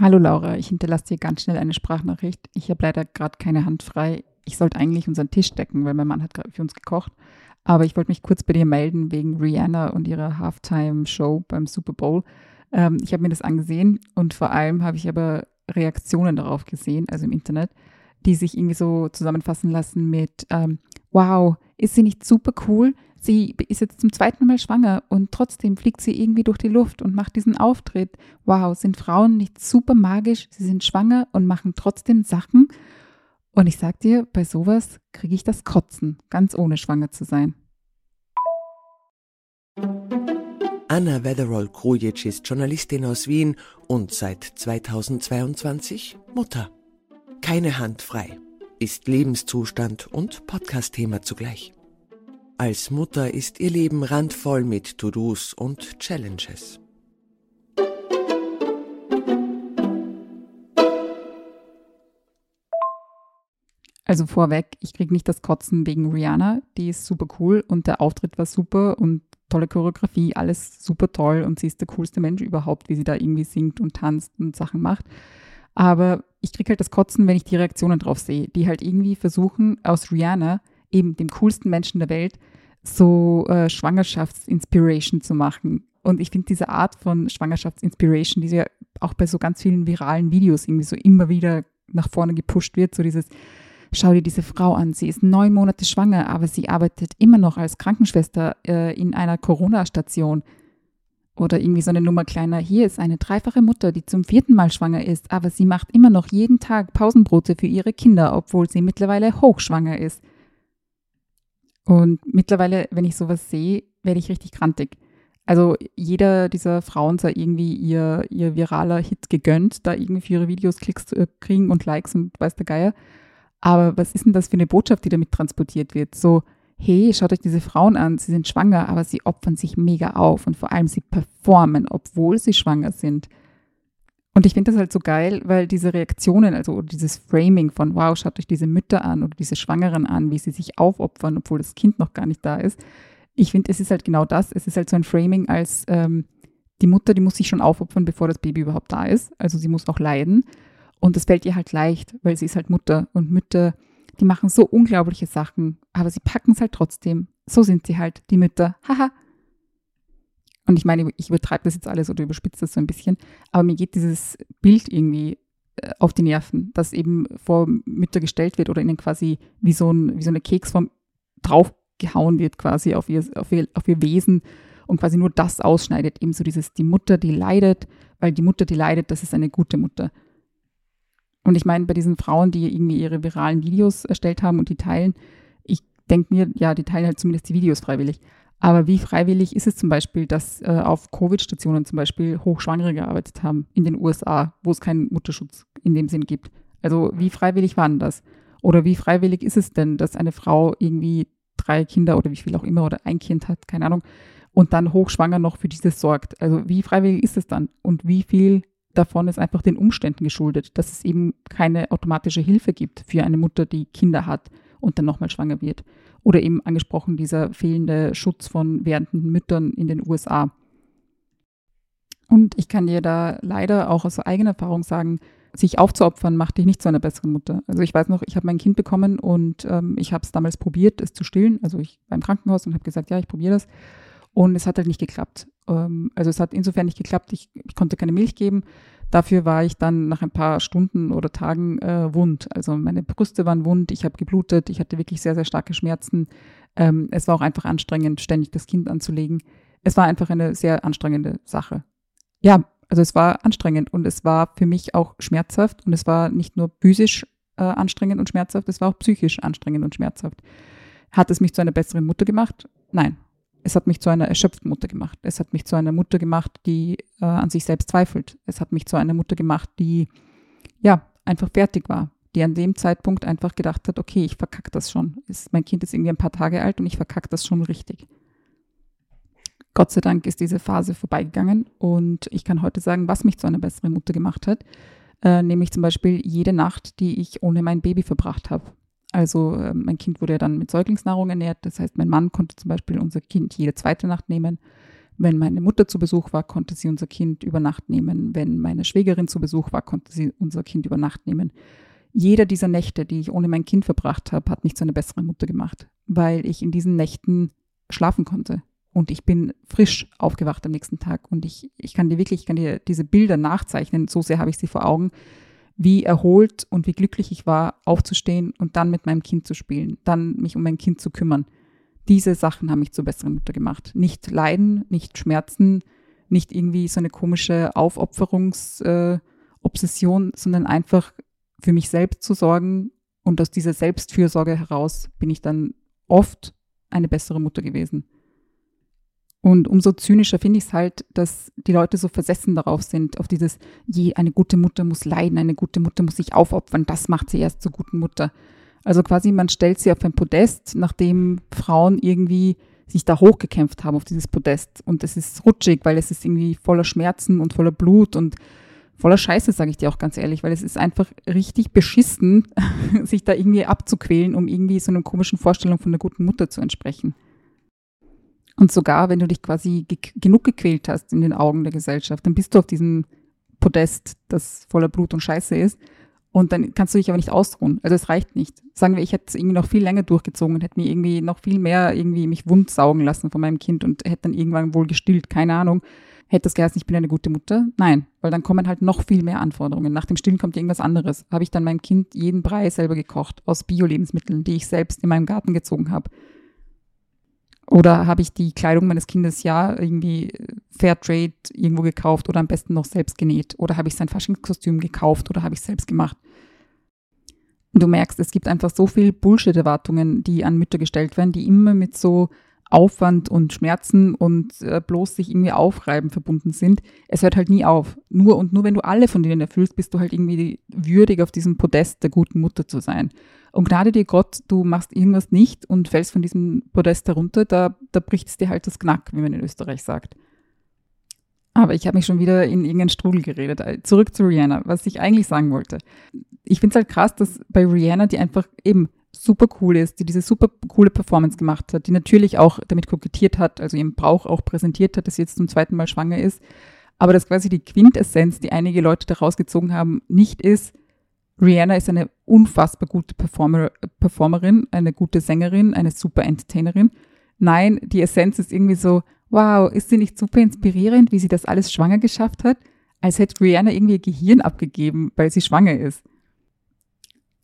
Hallo Laura, ich hinterlasse dir ganz schnell eine Sprachnachricht. Ich habe leider gerade keine Hand frei. Ich sollte eigentlich unseren Tisch decken, weil mein Mann hat gerade für uns gekocht. Aber ich wollte mich kurz bei dir melden wegen Rihanna und ihrer Halftime-Show beim Super Bowl. Ähm, ich habe mir das angesehen und vor allem habe ich aber Reaktionen darauf gesehen, also im Internet, die sich irgendwie so zusammenfassen lassen mit, ähm, wow, ist sie nicht super cool? Sie ist jetzt zum zweiten Mal schwanger und trotzdem fliegt sie irgendwie durch die Luft und macht diesen Auftritt. Wow, sind Frauen nicht super magisch? Sie sind schwanger und machen trotzdem Sachen. Und ich sag dir, bei sowas kriege ich das Kotzen, ganz ohne schwanger zu sein. Anna Wetherall-Krujic ist Journalistin aus Wien und seit 2022 Mutter. Keine Hand frei, ist Lebenszustand und Podcast-Thema zugleich. Als Mutter ist ihr Leben randvoll mit To-Dos und Challenges. Also vorweg, ich kriege nicht das Kotzen wegen Rihanna, die ist super cool und der Auftritt war super und tolle Choreografie, alles super toll und sie ist der coolste Mensch überhaupt, wie sie da irgendwie singt und tanzt und Sachen macht. Aber ich kriege halt das Kotzen, wenn ich die Reaktionen drauf sehe, die halt irgendwie versuchen, aus Rihanna, eben dem coolsten Menschen der Welt, so äh, Schwangerschaftsinspiration zu machen. Und ich finde diese Art von Schwangerschaftsinspiration, die ja auch bei so ganz vielen viralen Videos irgendwie so immer wieder nach vorne gepusht wird, so dieses, schau dir diese Frau an, sie ist neun Monate schwanger, aber sie arbeitet immer noch als Krankenschwester äh, in einer Corona-Station. Oder irgendwie so eine Nummer kleiner, hier ist eine dreifache Mutter, die zum vierten Mal schwanger ist, aber sie macht immer noch jeden Tag Pausenbrote für ihre Kinder, obwohl sie mittlerweile hochschwanger ist. Und mittlerweile, wenn ich sowas sehe, werde ich richtig krantig. Also jeder dieser Frauen sei irgendwie ihr, ihr viraler Hit gegönnt, da irgendwie für ihre Videos Klicks zu kriegen und Likes und weiß der Geier. Aber was ist denn das für eine Botschaft, die damit transportiert wird? So, hey, schaut euch diese Frauen an, sie sind schwanger, aber sie opfern sich mega auf und vor allem sie performen, obwohl sie schwanger sind. Und ich finde das halt so geil, weil diese Reaktionen, also dieses Framing von, wow, schaut euch diese Mütter an oder diese Schwangeren an, wie sie sich aufopfern, obwohl das Kind noch gar nicht da ist. Ich finde, es ist halt genau das. Es ist halt so ein Framing als ähm, die Mutter, die muss sich schon aufopfern, bevor das Baby überhaupt da ist. Also sie muss auch leiden. Und das fällt ihr halt leicht, weil sie ist halt Mutter. Und Mütter, die machen so unglaubliche Sachen, aber sie packen es halt trotzdem. So sind sie halt, die Mütter. Haha. Und ich meine, ich übertreibe das jetzt alles oder überspitze das so ein bisschen, aber mir geht dieses Bild irgendwie äh, auf die Nerven, dass eben vor Mütter gestellt wird oder ihnen quasi wie so, ein, wie so eine Keksform draufgehauen wird quasi auf ihr, auf, ihr, auf ihr Wesen und quasi nur das ausschneidet, eben so dieses, die Mutter, die leidet, weil die Mutter, die leidet, das ist eine gute Mutter. Und ich meine, bei diesen Frauen, die irgendwie ihre viralen Videos erstellt haben und die teilen, ich denke mir, ja, die teilen halt zumindest die Videos freiwillig. Aber wie freiwillig ist es zum Beispiel, dass äh, auf Covid-Stationen zum Beispiel Hochschwangere gearbeitet haben in den USA, wo es keinen Mutterschutz in dem Sinn gibt? Also wie freiwillig waren das? Oder wie freiwillig ist es denn, dass eine Frau irgendwie drei Kinder oder wie viel auch immer oder ein Kind hat, keine Ahnung, und dann hochschwanger noch für dieses sorgt? Also wie freiwillig ist es dann? Und wie viel davon ist einfach den Umständen geschuldet, dass es eben keine automatische Hilfe gibt für eine Mutter, die Kinder hat und dann nochmal schwanger wird? Oder eben angesprochen dieser fehlende Schutz von werdenden Müttern in den USA. Und ich kann dir da leider auch aus eigener Erfahrung sagen, sich aufzuopfern macht dich nicht zu einer besseren Mutter. Also ich weiß noch, ich habe mein Kind bekommen und ähm, ich habe es damals probiert, es zu stillen. Also ich war im Krankenhaus und habe gesagt, ja, ich probiere das. Und es hat halt nicht geklappt. Ähm, also es hat insofern nicht geklappt, ich, ich konnte keine Milch geben. Dafür war ich dann nach ein paar Stunden oder Tagen äh, wund. Also meine Brüste waren wund, ich habe geblutet, ich hatte wirklich sehr, sehr starke Schmerzen. Ähm, es war auch einfach anstrengend, ständig das Kind anzulegen. Es war einfach eine sehr anstrengende Sache. Ja, also es war anstrengend und es war für mich auch schmerzhaft und es war nicht nur physisch äh, anstrengend und schmerzhaft, es war auch psychisch anstrengend und schmerzhaft. Hat es mich zu einer besseren Mutter gemacht? Nein, es hat mich zu einer erschöpften Mutter gemacht. Es hat mich zu einer Mutter gemacht, die äh, an sich selbst zweifelt. Es hat mich zu einer Mutter gemacht, die ja einfach fertig war, die an dem Zeitpunkt einfach gedacht hat, okay, ich verkacke das schon. Ist, mein Kind ist irgendwie ein paar Tage alt und ich verkacke das schon richtig. Gott sei Dank ist diese Phase vorbeigegangen und ich kann heute sagen, was mich zu einer besseren Mutter gemacht hat. Äh, nämlich zum Beispiel jede Nacht, die ich ohne mein Baby verbracht habe. Also äh, mein Kind wurde ja dann mit Säuglingsnahrung ernährt. Das heißt, mein Mann konnte zum Beispiel unser Kind jede zweite Nacht nehmen. Wenn meine Mutter zu Besuch war, konnte sie unser Kind über Nacht nehmen. Wenn meine Schwägerin zu Besuch war, konnte sie unser Kind über Nacht nehmen. Jeder dieser Nächte, die ich ohne mein Kind verbracht habe, hat mich zu einer besseren Mutter gemacht, weil ich in diesen Nächten schlafen konnte. Und ich bin frisch aufgewacht am nächsten Tag. Und ich, ich kann dir wirklich, ich kann dir diese Bilder nachzeichnen, so sehr habe ich sie vor Augen, wie erholt und wie glücklich ich war, aufzustehen und dann mit meinem Kind zu spielen, dann mich um mein Kind zu kümmern. Diese Sachen haben mich zur besseren Mutter gemacht. Nicht Leiden, nicht Schmerzen, nicht irgendwie so eine komische Aufopferungsobsession, äh, sondern einfach für mich selbst zu sorgen. Und aus dieser Selbstfürsorge heraus bin ich dann oft eine bessere Mutter gewesen. Und umso zynischer finde ich es halt, dass die Leute so versessen darauf sind, auf dieses, je, eine gute Mutter muss leiden, eine gute Mutter muss sich aufopfern, das macht sie erst zur guten Mutter. Also quasi, man stellt sie auf ein Podest, nachdem Frauen irgendwie sich da hochgekämpft haben auf dieses Podest. Und es ist rutschig, weil es ist irgendwie voller Schmerzen und voller Blut und voller Scheiße, sage ich dir auch ganz ehrlich, weil es ist einfach richtig beschissen, sich da irgendwie abzuquälen, um irgendwie so einer komischen Vorstellung von einer guten Mutter zu entsprechen. Und sogar, wenn du dich quasi ge genug gequält hast in den Augen der Gesellschaft, dann bist du auf diesem Podest, das voller Blut und Scheiße ist. Und dann kannst du dich aber nicht ausruhen. Also es reicht nicht. Sagen wir, ich hätte es irgendwie noch viel länger durchgezogen und hätte mir irgendwie noch viel mehr irgendwie mich wund saugen lassen von meinem Kind und hätte dann irgendwann wohl gestillt, keine Ahnung. Hätte das geheißen, ich bin eine gute Mutter? Nein, weil dann kommen halt noch viel mehr Anforderungen. Nach dem Stillen kommt irgendwas anderes. Habe ich dann meinem Kind jeden Brei selber gekocht aus Bio-Lebensmitteln, die ich selbst in meinem Garten gezogen habe. Oder habe ich die Kleidung meines Kindes ja irgendwie Fairtrade irgendwo gekauft oder am besten noch selbst genäht? Oder habe ich sein Faschingskostüm gekauft oder habe ich selbst gemacht? Du merkst, es gibt einfach so viel Bullshit-Erwartungen, die an Mütter gestellt werden, die immer mit so Aufwand und Schmerzen und äh, bloß sich irgendwie aufreiben verbunden sind. Es hört halt nie auf. Nur und nur wenn du alle von denen erfüllst, bist du halt irgendwie würdig auf diesem Podest der guten Mutter zu sein. Und gnade dir Gott, du machst irgendwas nicht und fällst von diesem Podest herunter, da, da bricht es dir halt das Knack, wie man in Österreich sagt. Aber ich habe mich schon wieder in irgendeinen Strudel geredet. Äh, zurück zu Rihanna, was ich eigentlich sagen wollte. Ich finde es halt krass, dass bei Rihanna, die einfach eben super cool ist, die diese super coole Performance gemacht hat, die natürlich auch damit kokettiert hat, also ihren Brauch auch präsentiert hat, dass sie jetzt zum zweiten Mal schwanger ist, aber dass quasi die Quintessenz, die einige Leute da rausgezogen haben, nicht ist, Rihanna ist eine unfassbar gute Performer, Performerin, eine gute Sängerin, eine super Entertainerin. Nein, die Essenz ist irgendwie so, wow, ist sie nicht super inspirierend, wie sie das alles schwanger geschafft hat? Als hätte Rihanna irgendwie ihr Gehirn abgegeben, weil sie schwanger ist.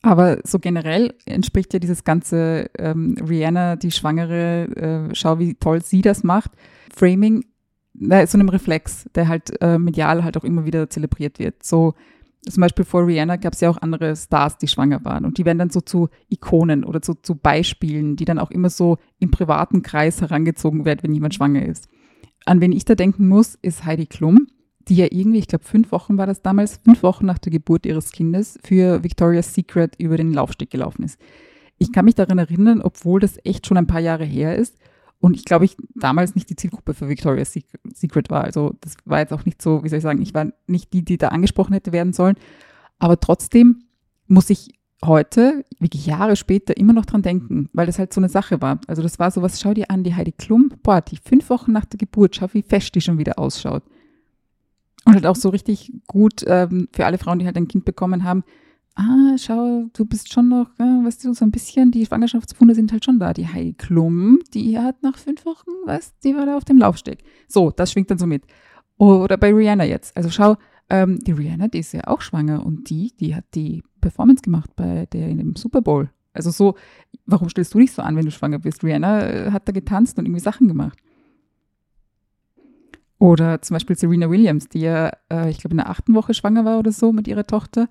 Aber so generell entspricht ja dieses ganze ähm, Rihanna, die Schwangere, äh, schau, wie toll sie das macht. Framing, na, so einem Reflex, der halt äh, medial halt auch immer wieder zelebriert wird. So, zum Beispiel vor Rihanna gab es ja auch andere Stars, die schwanger waren. Und die werden dann so zu Ikonen oder zu, zu Beispielen, die dann auch immer so im privaten Kreis herangezogen werden, wenn jemand schwanger ist. An wen ich da denken muss, ist Heidi Klum, die ja irgendwie, ich glaube, fünf Wochen war das damals, fünf Wochen nach der Geburt ihres Kindes für Victoria's Secret über den Laufsteg gelaufen ist. Ich kann mich daran erinnern, obwohl das echt schon ein paar Jahre her ist, und ich glaube, ich damals nicht die Zielgruppe für Victoria's Secret war. Also das war jetzt auch nicht so, wie soll ich sagen, ich war nicht die, die da angesprochen hätte werden sollen. Aber trotzdem muss ich heute, wirklich Jahre später, immer noch dran denken, weil das halt so eine Sache war. Also das war so was, schau dir an, die Heidi Klum, boah, die fünf Wochen nach der Geburt, schau, wie fest die schon wieder ausschaut. Und halt auch so richtig gut ähm, für alle Frauen, die halt ein Kind bekommen haben, ah, schau, du bist schon noch, äh, weißt du, so ein bisschen, die Schwangerschaftsfunde sind halt schon da. Die Heidi Klum, die hat nach fünf Wochen, weißt die war da auf dem Laufsteg. So, das schwingt dann so mit. Oder bei Rihanna jetzt. Also schau, ähm, die Rihanna, die ist ja auch schwanger und die, die hat die Performance gemacht bei der in dem Super Bowl. Also so, warum stellst du dich so an, wenn du schwanger bist? Rihanna äh, hat da getanzt und irgendwie Sachen gemacht. Oder zum Beispiel Serena Williams, die ja, äh, ich glaube, in der achten Woche schwanger war oder so mit ihrer Tochter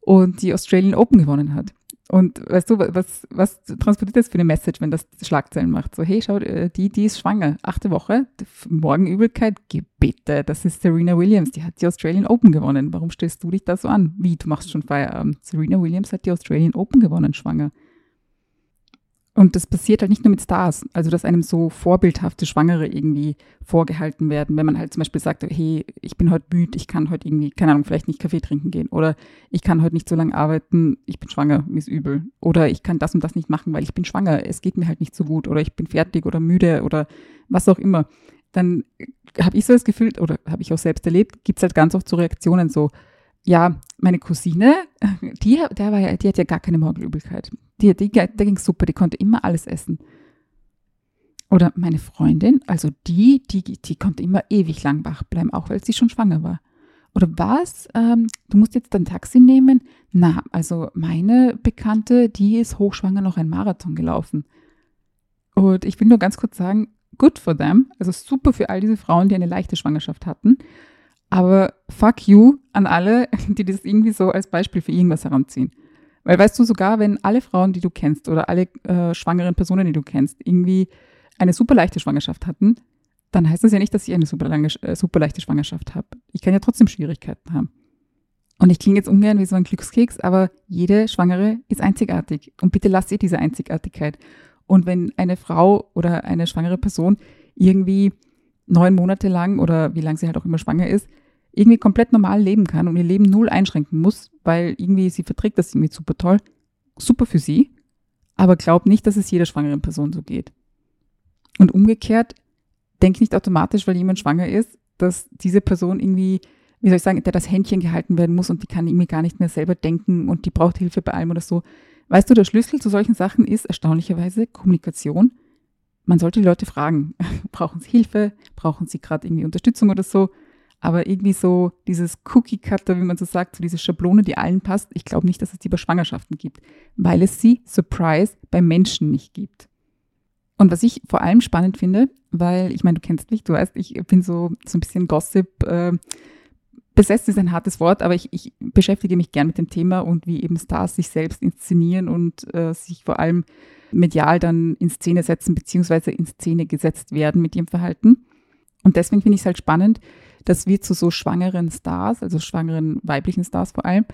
und die Australian Open gewonnen hat. Und weißt du, was, was transportiert das für eine Message, wenn das Schlagzeilen macht? So, hey, schau, äh, die, die ist schwanger, achte Woche, Morgenübelkeit, bitte, das ist Serena Williams, die hat die Australian Open gewonnen. Warum stellst du dich da so an? Wie, du machst schon Feierabend. Serena Williams hat die Australian Open gewonnen, schwanger. Und das passiert halt nicht nur mit Stars, also dass einem so vorbildhafte Schwangere irgendwie vorgehalten werden, wenn man halt zum Beispiel sagt, hey, ich bin heute müde, ich kann heute irgendwie, keine Ahnung, vielleicht nicht Kaffee trinken gehen oder ich kann heute nicht so lange arbeiten, ich bin schwanger, mir ist übel oder ich kann das und das nicht machen, weil ich bin schwanger, es geht mir halt nicht so gut oder ich bin fertig oder müde oder was auch immer. dann habe ich so das Gefühl, oder habe ich auch selbst erlebt, gibt es halt ganz oft so Reaktionen so, ja, meine Cousine, die, der war ja, die hat ja gar keine Morgenübelkeit. Die, die, der ging super, die konnte immer alles essen. Oder meine Freundin, also die, die, die konnte immer ewig lang wach bleiben, auch weil sie schon schwanger war. Oder was? Ähm, du musst jetzt ein Taxi nehmen? Na, also meine Bekannte, die ist hochschwanger noch ein Marathon gelaufen. Und ich will nur ganz kurz sagen, good for them. Also super für all diese Frauen, die eine leichte Schwangerschaft hatten. Aber fuck you an alle, die das irgendwie so als Beispiel für irgendwas heranziehen. Weil weißt du, sogar wenn alle Frauen, die du kennst oder alle äh, schwangeren Personen, die du kennst, irgendwie eine super leichte Schwangerschaft hatten, dann heißt das ja nicht, dass ich eine super, lange, äh, super leichte Schwangerschaft habe. Ich kann ja trotzdem Schwierigkeiten haben. Und ich klinge jetzt ungern wie so ein Glückskeks, aber jede Schwangere ist einzigartig. Und bitte lasst ihr diese Einzigartigkeit. Und wenn eine Frau oder eine schwangere Person irgendwie neun Monate lang oder wie lange sie halt auch immer schwanger ist, irgendwie komplett normal leben kann und ihr Leben null einschränken muss, weil irgendwie sie verträgt das irgendwie super toll, super für sie, aber glaubt nicht, dass es jeder schwangeren Person so geht. Und umgekehrt, denk nicht automatisch, weil jemand schwanger ist, dass diese Person irgendwie, wie soll ich sagen, der das Händchen gehalten werden muss und die kann irgendwie gar nicht mehr selber denken und die braucht Hilfe bei allem oder so. Weißt du, der Schlüssel zu solchen Sachen ist erstaunlicherweise Kommunikation. Man sollte die Leute fragen, brauchen sie Hilfe, brauchen sie gerade irgendwie Unterstützung oder so. Aber irgendwie so dieses Cookie-Cutter, wie man so sagt, so diese Schablone, die allen passt, ich glaube nicht, dass es die bei Schwangerschaften gibt, weil es sie, Surprise, bei Menschen nicht gibt. Und was ich vor allem spannend finde, weil ich meine, du kennst mich, du weißt, ich bin so, so ein bisschen Gossip. Äh, besetzt ist ein hartes Wort, aber ich, ich beschäftige mich gern mit dem Thema und wie eben Stars sich selbst inszenieren und äh, sich vor allem medial dann in Szene setzen, beziehungsweise in Szene gesetzt werden mit ihrem Verhalten. Und deswegen finde ich es halt spannend, dass wir zu so schwangeren Stars, also schwangeren weiblichen Stars vor allem,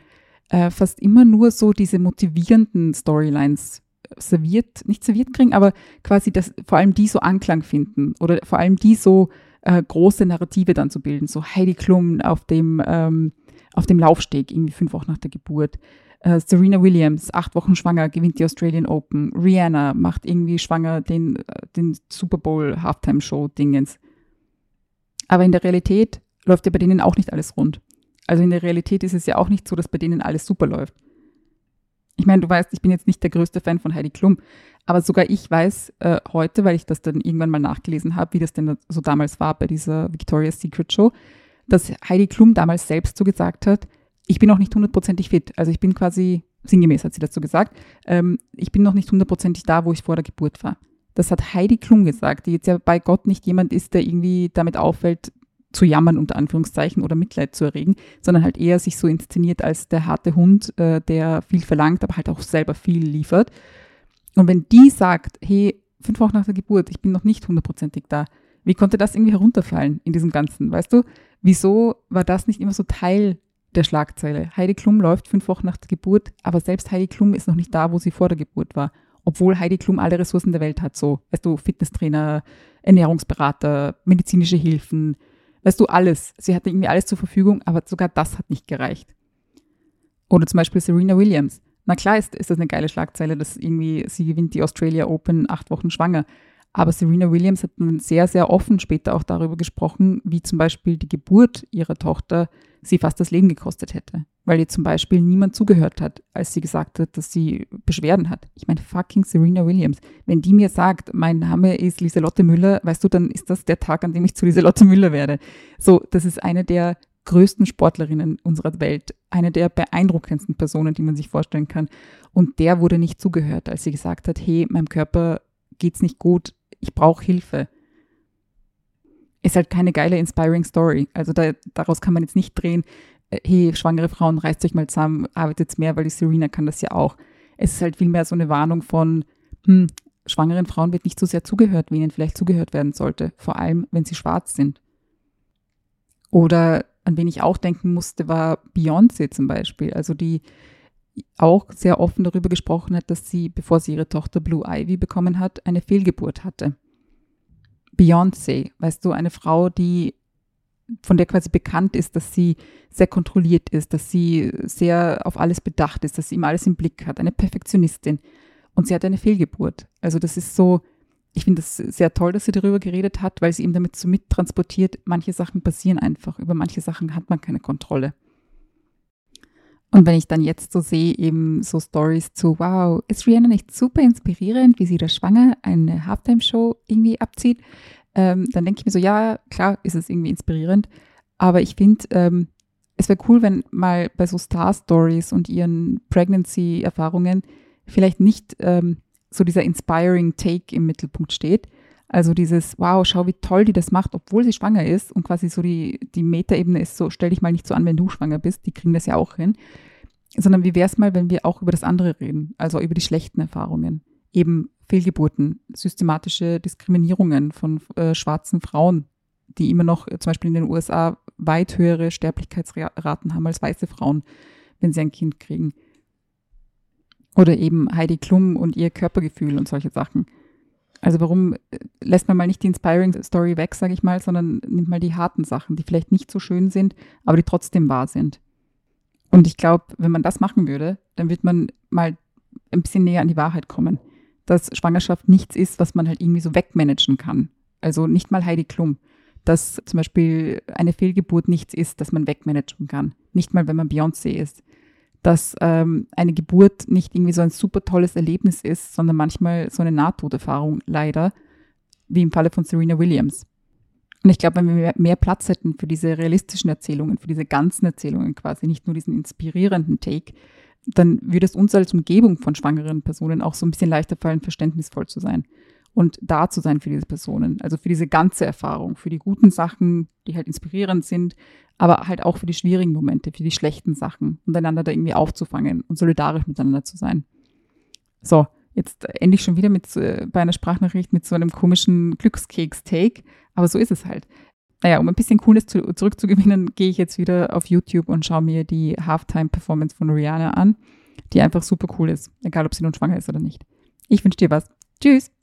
äh, fast immer nur so diese motivierenden Storylines serviert, nicht serviert kriegen, aber quasi, dass vor allem die so Anklang finden oder vor allem die so äh, große Narrative dann zu bilden. So Heidi Klum auf dem, ähm, auf dem Laufsteg, irgendwie fünf Wochen nach der Geburt. Äh, Serena Williams, acht Wochen schwanger, gewinnt die Australian Open. Rihanna macht irgendwie schwanger den, äh, den Super Bowl Halftime Show Dingens. Aber in der Realität läuft ja bei denen auch nicht alles rund. Also in der Realität ist es ja auch nicht so, dass bei denen alles super läuft. Ich meine, du weißt, ich bin jetzt nicht der größte Fan von Heidi Klum, aber sogar ich weiß äh, heute, weil ich das dann irgendwann mal nachgelesen habe, wie das denn so damals war bei dieser Victoria's Secret Show, dass Heidi Klum damals selbst so gesagt hat, ich bin noch nicht hundertprozentig fit. Also ich bin quasi, sinngemäß hat sie dazu gesagt, ähm, ich bin noch nicht hundertprozentig da, wo ich vor der Geburt war. Das hat Heidi Klum gesagt, die jetzt ja bei Gott nicht jemand ist, der irgendwie damit auffällt, zu jammern, unter Anführungszeichen, oder Mitleid zu erregen, sondern halt eher sich so inszeniert als der harte Hund, äh, der viel verlangt, aber halt auch selber viel liefert. Und wenn die sagt, hey, fünf Wochen nach der Geburt, ich bin noch nicht hundertprozentig da, wie konnte das irgendwie herunterfallen in diesem Ganzen? Weißt du, wieso war das nicht immer so Teil der Schlagzeile? Heidi Klum läuft fünf Wochen nach der Geburt, aber selbst Heidi Klum ist noch nicht da, wo sie vor der Geburt war. Obwohl Heidi Klum alle Ressourcen der Welt hat, so, weißt du, Fitnesstrainer, Ernährungsberater, medizinische Hilfen, weißt du, alles. Sie hatte irgendwie alles zur Verfügung, aber sogar das hat nicht gereicht. Oder zum Beispiel Serena Williams. Na klar ist, ist das eine geile Schlagzeile, dass irgendwie sie gewinnt die Australia Open acht Wochen schwanger. Aber Serena Williams hat sehr, sehr offen später auch darüber gesprochen, wie zum Beispiel die Geburt ihrer Tochter sie fast das Leben gekostet hätte. Weil ihr zum Beispiel niemand zugehört hat, als sie gesagt hat, dass sie Beschwerden hat. Ich meine, fucking Serena Williams. Wenn die mir sagt, mein Name ist Lieselotte Müller, weißt du, dann ist das der Tag, an dem ich zu Lieselotte Müller werde. So, das ist eine der größten Sportlerinnen unserer Welt, eine der beeindruckendsten Personen, die man sich vorstellen kann. Und der wurde nicht zugehört, als sie gesagt hat, hey, meinem Körper geht's nicht gut, ich brauche Hilfe ist halt keine geile, inspiring Story. Also da, daraus kann man jetzt nicht drehen, äh, hey, schwangere Frauen, reißt euch mal zusammen, arbeitet mehr, weil die Serena kann das ja auch. Es ist halt vielmehr so eine Warnung von, hm, schwangeren Frauen wird nicht so sehr zugehört, wie ihnen vielleicht zugehört werden sollte, vor allem wenn sie schwarz sind. Oder an wen ich auch denken musste, war Beyoncé zum Beispiel, also die auch sehr offen darüber gesprochen hat, dass sie, bevor sie ihre Tochter Blue Ivy bekommen hat, eine Fehlgeburt hatte. Beyoncé, weißt du, eine Frau, die von der quasi bekannt ist, dass sie sehr kontrolliert ist, dass sie sehr auf alles bedacht ist, dass sie immer alles im Blick hat, eine Perfektionistin. Und sie hat eine Fehlgeburt. Also das ist so, ich finde es sehr toll, dass sie darüber geredet hat, weil sie eben damit so mittransportiert, manche Sachen passieren einfach, über manche Sachen hat man keine Kontrolle. Und wenn ich dann jetzt so sehe, eben so Stories zu, wow, ist Rihanna nicht super inspirierend, wie sie da schwanger eine Halftime-Show irgendwie abzieht, ähm, dann denke ich mir so, ja, klar ist es irgendwie inspirierend, aber ich finde, ähm, es wäre cool, wenn mal bei so Star-Stories und ihren Pregnancy-Erfahrungen vielleicht nicht ähm, so dieser inspiring Take im Mittelpunkt steht. Also dieses, wow, schau, wie toll die das macht, obwohl sie schwanger ist und quasi so die, die Metaebene ist so, stell dich mal nicht so an, wenn du schwanger bist, die kriegen das ja auch hin. Sondern wie wäre es mal, wenn wir auch über das andere reden, also über die schlechten Erfahrungen. Eben Fehlgeburten, systematische Diskriminierungen von äh, schwarzen Frauen, die immer noch äh, zum Beispiel in den USA weit höhere Sterblichkeitsraten haben als weiße Frauen, wenn sie ein Kind kriegen. Oder eben Heidi Klum und ihr Körpergefühl und solche Sachen. Also warum äh, lässt man mal nicht die Inspiring Story weg, sage ich mal, sondern nimmt mal die harten Sachen, die vielleicht nicht so schön sind, aber die trotzdem wahr sind. Und ich glaube, wenn man das machen würde, dann wird man mal ein bisschen näher an die Wahrheit kommen, dass Schwangerschaft nichts ist, was man halt irgendwie so wegmanagen kann. Also nicht mal Heidi Klum. Dass zum Beispiel eine Fehlgeburt nichts ist, das man wegmanagen kann. Nicht mal, wenn man Beyoncé ist dass ähm, eine Geburt nicht irgendwie so ein super tolles Erlebnis ist, sondern manchmal so eine Nahtoderfahrung, leider, wie im Falle von Serena Williams. Und ich glaube, wenn wir mehr, mehr Platz hätten für diese realistischen Erzählungen, für diese ganzen Erzählungen quasi, nicht nur diesen inspirierenden Take, dann würde es uns als Umgebung von schwangeren Personen auch so ein bisschen leichter fallen, verständnisvoll zu sein und da zu sein für diese Personen. Also für diese ganze Erfahrung, für die guten Sachen, die halt inspirierend sind, aber halt auch für die schwierigen Momente, für die schlechten Sachen und einander da irgendwie aufzufangen und solidarisch miteinander zu sein. So, jetzt ende ich schon wieder mit, äh, bei einer Sprachnachricht mit so einem komischen Glückskeks-Take, aber so ist es halt. Naja, um ein bisschen Cooles zu, zurückzugewinnen, gehe ich jetzt wieder auf YouTube und schaue mir die Halftime-Performance von Rihanna an, die einfach super cool ist, egal ob sie nun schwanger ist oder nicht. Ich wünsche dir was. Tschüss!